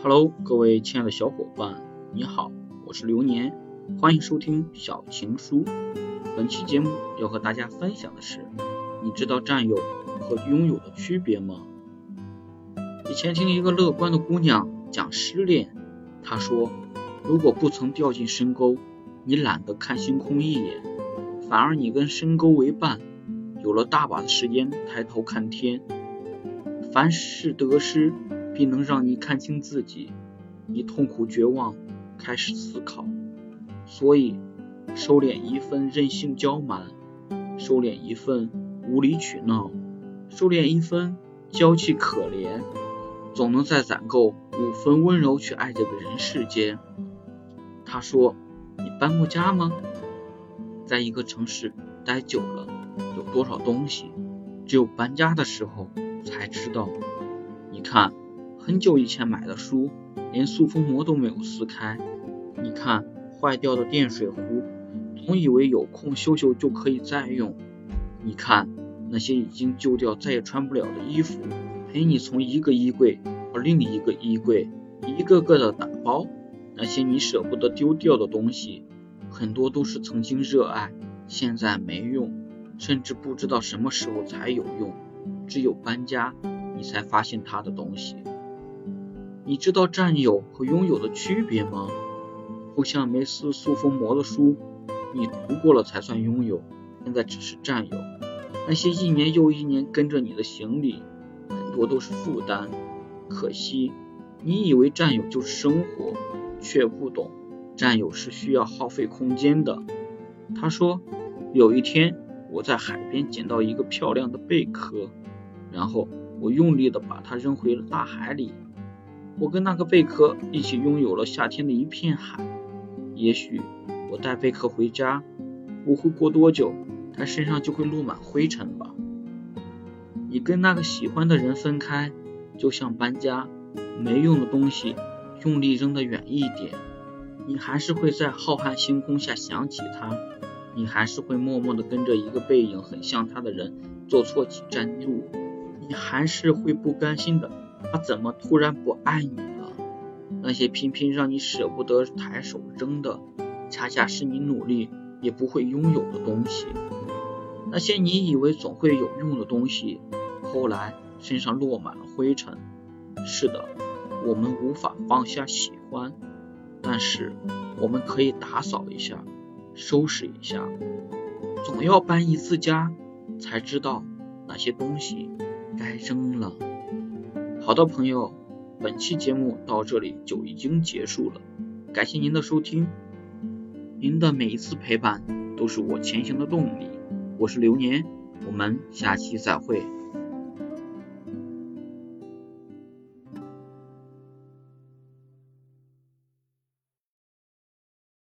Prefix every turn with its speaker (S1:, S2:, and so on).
S1: Hello，各位亲爱的小伙伴，你好，我是流年，欢迎收听小情书。本期节目要和大家分享的是，你知道占有和拥有的区别吗？以前听一个乐观的姑娘讲失恋，她说，如果不曾掉进深沟，你懒得看星空一眼，反而你跟深沟为伴，有了大把的时间抬头看天。凡事得失，必能让你看清自己。你痛苦绝望，开始思考。所以，收敛一份任性娇蛮，收敛一份无理取闹，收敛一份娇气可怜，总能再攒够五分温柔去爱这个人世间。他说：“你搬过家吗？在一个城市待久了，有多少东西，只有搬家的时候。”才知道，你看，很久以前买的书，连塑封膜都没有撕开。你看，坏掉的电水壶，总以为有空修修就可以再用。你看，那些已经旧掉再也穿不了的衣服，陪你从一个衣柜到另一个衣柜，一个个的打包。那些你舍不得丢掉的东西，很多都是曾经热爱，现在没用，甚至不知道什么时候才有用。只有搬家，你才发现他的东西。你知道占有和拥有的区别吗？不像没撕塑封膜的书，你读过了才算拥有，现在只是占有。那些一年又一年跟着你的行李，很多都是负担。可惜，你以为占有就是生活，却不懂占有是需要耗费空间的。他说，有一天我在海边捡到一个漂亮的贝壳。然后我用力的把它扔回了大海里。我跟那个贝壳一起拥有了夏天的一片海。也许我带贝壳回家，不会过多久，它身上就会落满灰尘吧。你跟那个喜欢的人分开，就像搬家，没用的东西用力扔得远一点，你还是会在浩瀚星空下想起他，你还是会默默的跟着一个背影很像他的人坐错几站路。你还是会不甘心的，他怎么突然不爱你了？那些偏偏让你舍不得抬手扔的，恰恰是你努力也不会拥有的东西。那些你以为总会有用的东西，后来身上落满了灰尘。是的，我们无法放下喜欢，但是我们可以打扫一下，收拾一下。总要搬一次家，才知道那些东西。该扔了。好的，朋友，本期节目到这里就已经结束了，感谢您的收听。您的每一次陪伴都是我前行的动力。我是流年，我们下期再会。